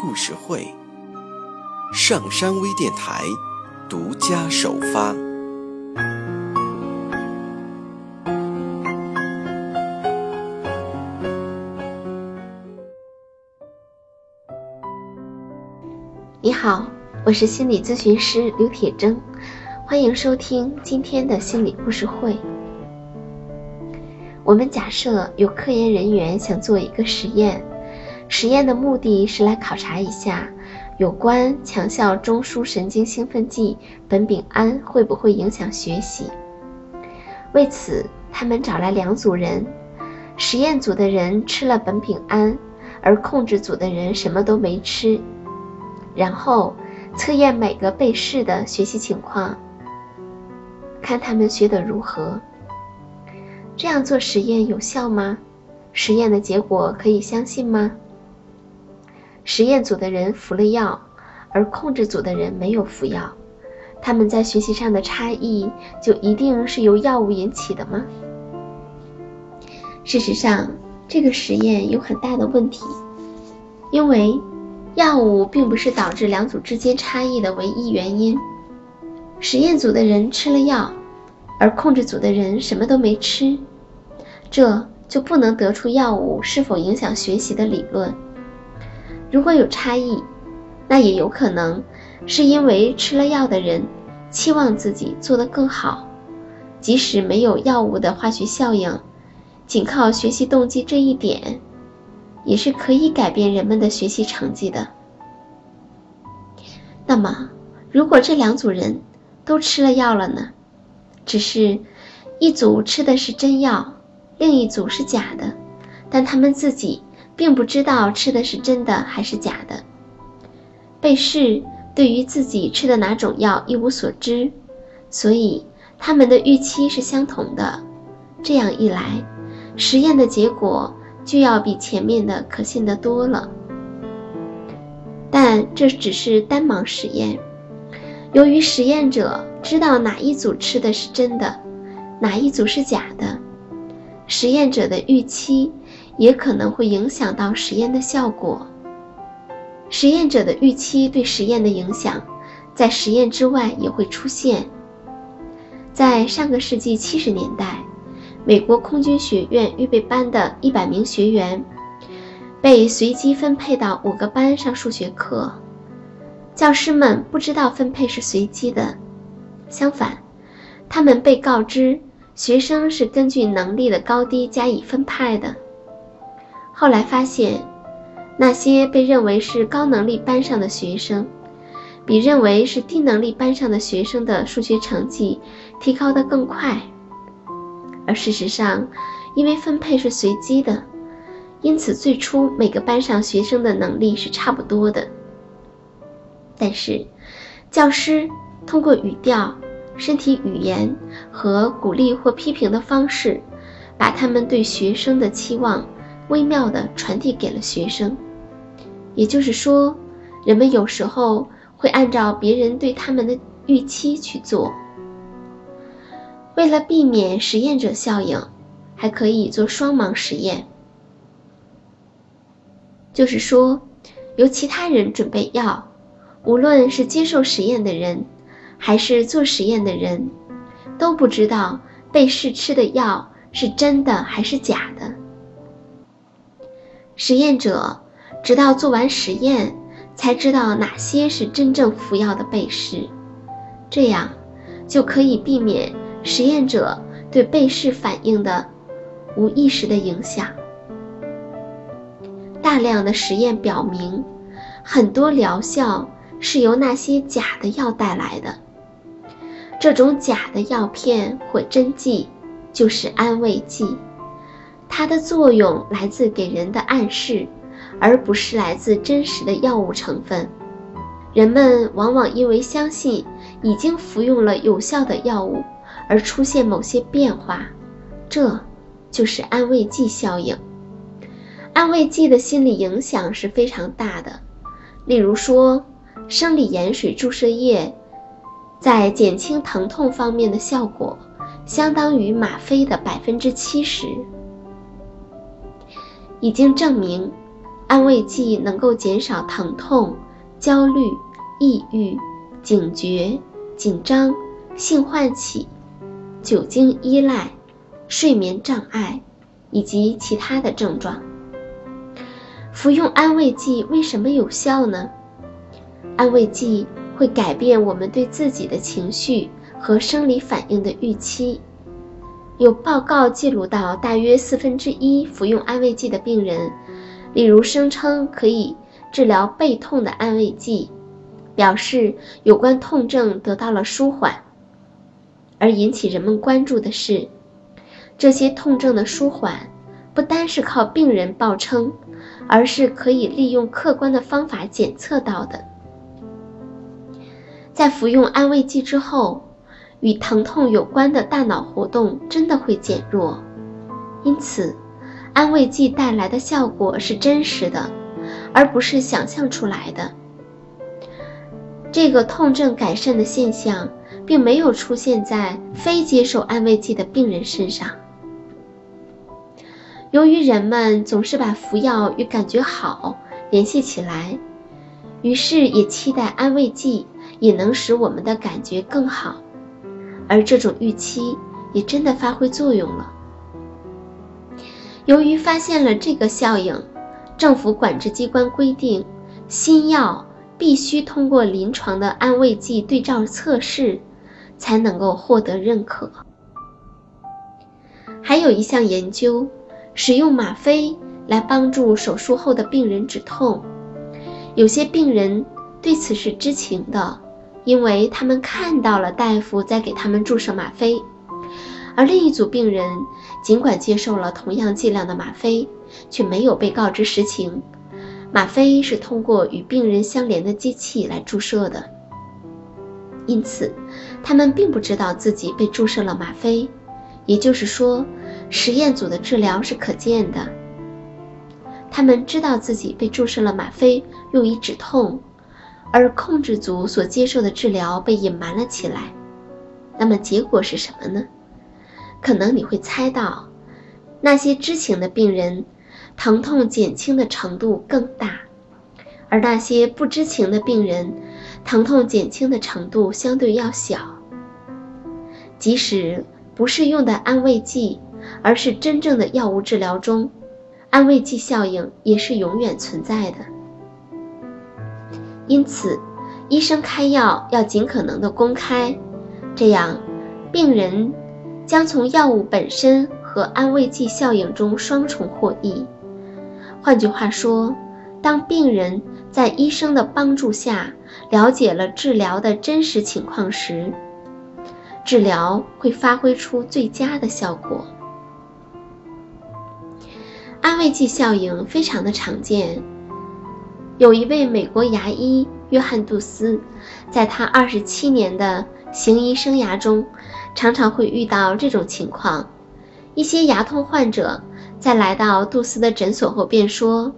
故事会，上山微电台独家首发。你好，我是心理咨询师刘铁铮，欢迎收听今天的心理故事会。我们假设有科研人员想做一个实验。实验的目的是来考察一下有关强效中枢神经兴奋剂苯丙胺会不会影响学习。为此，他们找来两组人，实验组的人吃了苯丙胺，而控制组的人什么都没吃。然后测验每个被试的学习情况，看他们学得如何。这样做实验有效吗？实验的结果可以相信吗？实验组的人服了药，而控制组的人没有服药，他们在学习上的差异就一定是由药物引起的吗？事实上，这个实验有很大的问题，因为药物并不是导致两组之间差异的唯一原因。实验组的人吃了药，而控制组的人什么都没吃，这就不能得出药物是否影响学习的理论。如果有差异，那也有可能是因为吃了药的人期望自己做得更好，即使没有药物的化学效应，仅靠学习动机这一点，也是可以改变人们的学习成绩的。那么，如果这两组人都吃了药了呢？只是一组吃的是真药，另一组是假的，但他们自己。并不知道吃的是真的还是假的。被试对于自己吃的哪种药一无所知，所以他们的预期是相同的。这样一来，实验的结果就要比前面的可信得多了。但这只是单盲实验，由于实验者知道哪一组吃的是真的，哪一组是假的，实验者的预期。也可能会影响到实验的效果。实验者的预期对实验的影响，在实验之外也会出现。在上个世纪七十年代，美国空军学院预备班的一百名学员被随机分配到五个班上数学课，教师们不知道分配是随机的，相反，他们被告知学生是根据能力的高低加以分派的。后来发现，那些被认为是高能力班上的学生，比认为是低能力班上的学生的数学成绩提高得更快。而事实上，因为分配是随机的，因此最初每个班上学生的能力是差不多的。但是，教师通过语调、身体语言和鼓励或批评的方式，把他们对学生的期望。微妙地传递给了学生，也就是说，人们有时候会按照别人对他们的预期去做。为了避免实验者效应，还可以做双盲实验，就是说，由其他人准备药，无论是接受实验的人，还是做实验的人，都不知道被试吃的药是真的还是假的。实验者直到做完实验，才知道哪些是真正服药的被试，这样就可以避免实验者对被试反应的无意识的影响。大量的实验表明，很多疗效是由那些假的药带来的。这种假的药片或针剂就是安慰剂。它的作用来自给人的暗示，而不是来自真实的药物成分。人们往往因为相信已经服用了有效的药物而出现某些变化，这就是安慰剂效应。安慰剂的心理影响是非常大的。例如说，生理盐水注射液在减轻疼痛方面的效果相当于吗啡的百分之七十。已经证明，安慰剂能够减少疼痛、焦虑、抑郁、警觉、紧张、性唤起、酒精依赖、睡眠障碍以及其他的症状。服用安慰剂为什么有效呢？安慰剂会改变我们对自己的情绪和生理反应的预期。有报告记录到，大约四分之一服用安慰剂的病人，例如声称可以治疗背痛的安慰剂，表示有关痛症得到了舒缓。而引起人们关注的是，这些痛症的舒缓不单是靠病人报称。而是可以利用客观的方法检测到的。在服用安慰剂之后，与疼痛有关的大脑活动真的会减弱，因此，安慰剂带来的效果是真实的，而不是想象出来的。这个痛症改善的现象并没有出现在非接受安慰剂的病人身上。由于人们总是把服药与感觉好联系起来，于是也期待安慰剂也能使我们的感觉更好，而这种预期也真的发挥作用了。由于发现了这个效应，政府管制机关规定，新药必须通过临床的安慰剂对照测试，才能够获得认可。还有一项研究。使用吗啡来帮助手术后的病人止痛，有些病人对此是知情的，因为他们看到了大夫在给他们注射吗啡。而另一组病人尽管接受了同样剂量的吗啡，却没有被告知实情。吗啡是通过与病人相连的机器来注射的，因此他们并不知道自己被注射了吗啡。也就是说。实验组的治疗是可见的，他们知道自己被注射了吗啡，用以止痛，而控制组所接受的治疗被隐瞒了起来。那么结果是什么呢？可能你会猜到，那些知情的病人，疼痛减轻的程度更大，而那些不知情的病人，疼痛减轻的程度相对要小。即使不是用的安慰剂。而是真正的药物治疗中，安慰剂效应也是永远存在的。因此，医生开药要尽可能的公开，这样病人将从药物本身和安慰剂效应中双重获益。换句话说，当病人在医生的帮助下了解了治疗的真实情况时，治疗会发挥出最佳的效果。安慰剂效应非常的常见。有一位美国牙医约翰·杜斯，在他二十七年的行医生涯中，常常会遇到这种情况。一些牙痛患者在来到杜斯的诊所后便说：“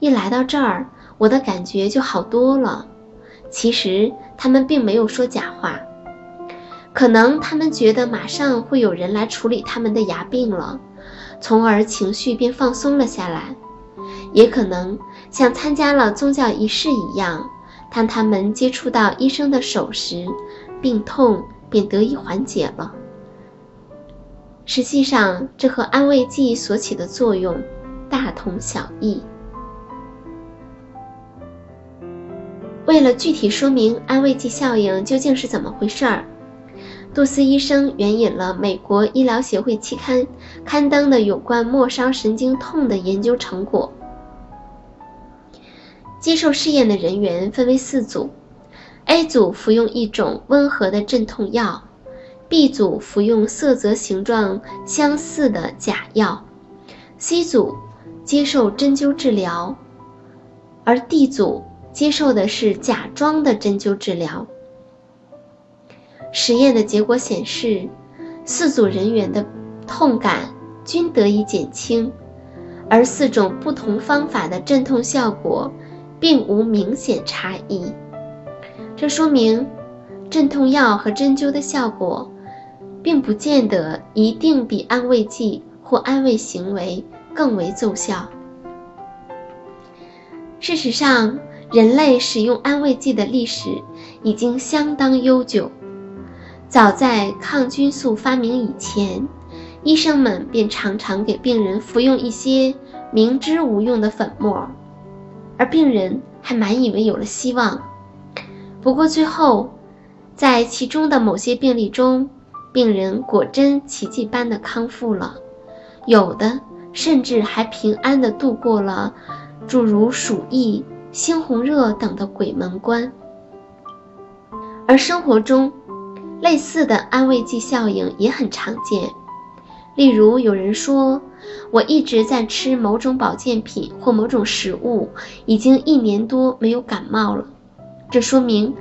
一来到这儿，我的感觉就好多了。”其实他们并没有说假话，可能他们觉得马上会有人来处理他们的牙病了。从而情绪便放松了下来，也可能像参加了宗教仪式一样，当他们接触到医生的手时，病痛便得以缓解了。实际上，这和安慰剂所起的作用大同小异。为了具体说明安慰剂效应究竟是怎么回事儿。杜斯医生援引了美国医疗协会期刊刊登的有关末梢神经痛的研究成果。接受试验的人员分为四组：A 组服用一种温和的镇痛药，B 组服用色泽形状相似的假药，C 组接受针灸治疗而 D 组接受的是假装的针灸治疗。实验的结果显示，四组人员的痛感均得以减轻，而四种不同方法的镇痛效果并无明显差异。这说明，镇痛药和针灸的效果，并不见得一定比安慰剂或安慰行为更为奏效。事实上，人类使用安慰剂的历史已经相当悠久。早在抗菌素发明以前，医生们便常常给病人服用一些明知无用的粉末，而病人还满以为有了希望。不过最后，在其中的某些病例中，病人果真奇迹般的康复了，有的甚至还平安的度过了诸如鼠疫、猩红热等的鬼门关。而生活中，类似的安慰剂效应也很常见。例如，有人说：“我一直在吃某种保健品或某种食物，已经一年多没有感冒了。”这说明，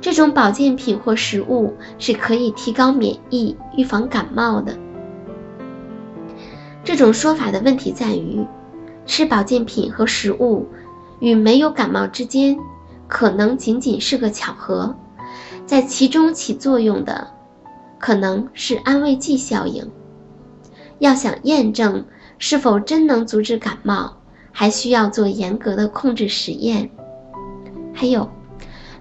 这种保健品或食物是可以提高免疫、预防感冒的。这种说法的问题在于，吃保健品和食物与没有感冒之间，可能仅仅是个巧合，在其中起作用的，可能是安慰剂效应。要想验证是否真能阻止感冒，还需要做严格的控制实验。还有。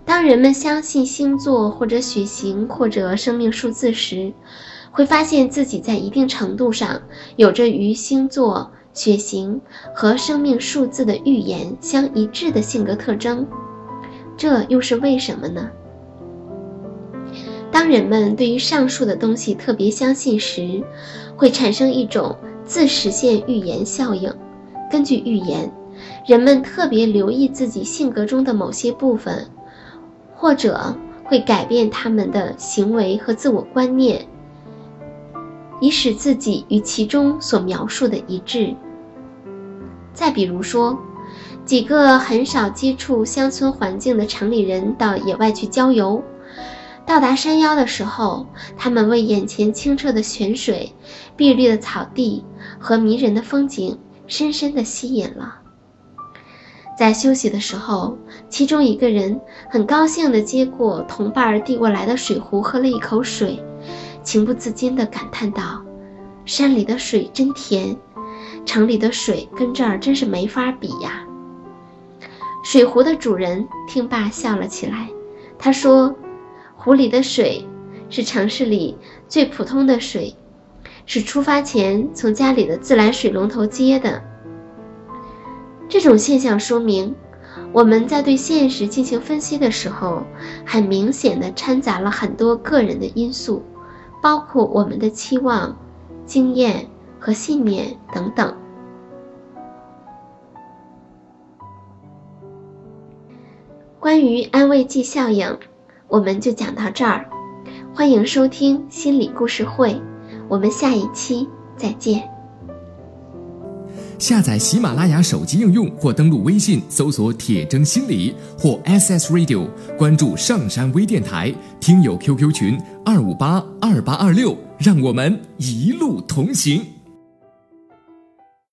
当人们相信星座或者血型或者生命数字时，会发现自己在一定程度上有着与星座、血型和生命数字的预言相一致的性格特征。这又是为什么呢？当人们对于上述的东西特别相信时，会产生一种自实现预言效应。根据预言，人们特别留意自己性格中的某些部分。或者会改变他们的行为和自我观念，以使自己与其中所描述的一致。再比如说，几个很少接触乡村环境的城里人到野外去郊游，到达山腰的时候，他们为眼前清澈的泉水、碧绿的草地和迷人的风景深深地吸引了。在休息的时候，其中一个人很高兴地接过同伴递过来的水壶，喝了一口水，情不自禁地感叹道：“山里的水真甜，城里的水跟这儿真是没法比呀。”水壶的主人听罢笑了起来，他说：“湖里的水是城市里最普通的水，是出发前从家里的自来水龙头接的。”这种现象说明，我们在对现实进行分析的时候，很明显的掺杂了很多个人的因素，包括我们的期望、经验和信念等等。关于安慰剂效应，我们就讲到这儿。欢迎收听心理故事会，我们下一期再见。下载喜马拉雅手机应用或登录微信搜索“铁铮心理”或 SS Radio，关注上山微电台听友 QQ 群二五八二八二六，让我们一路同行。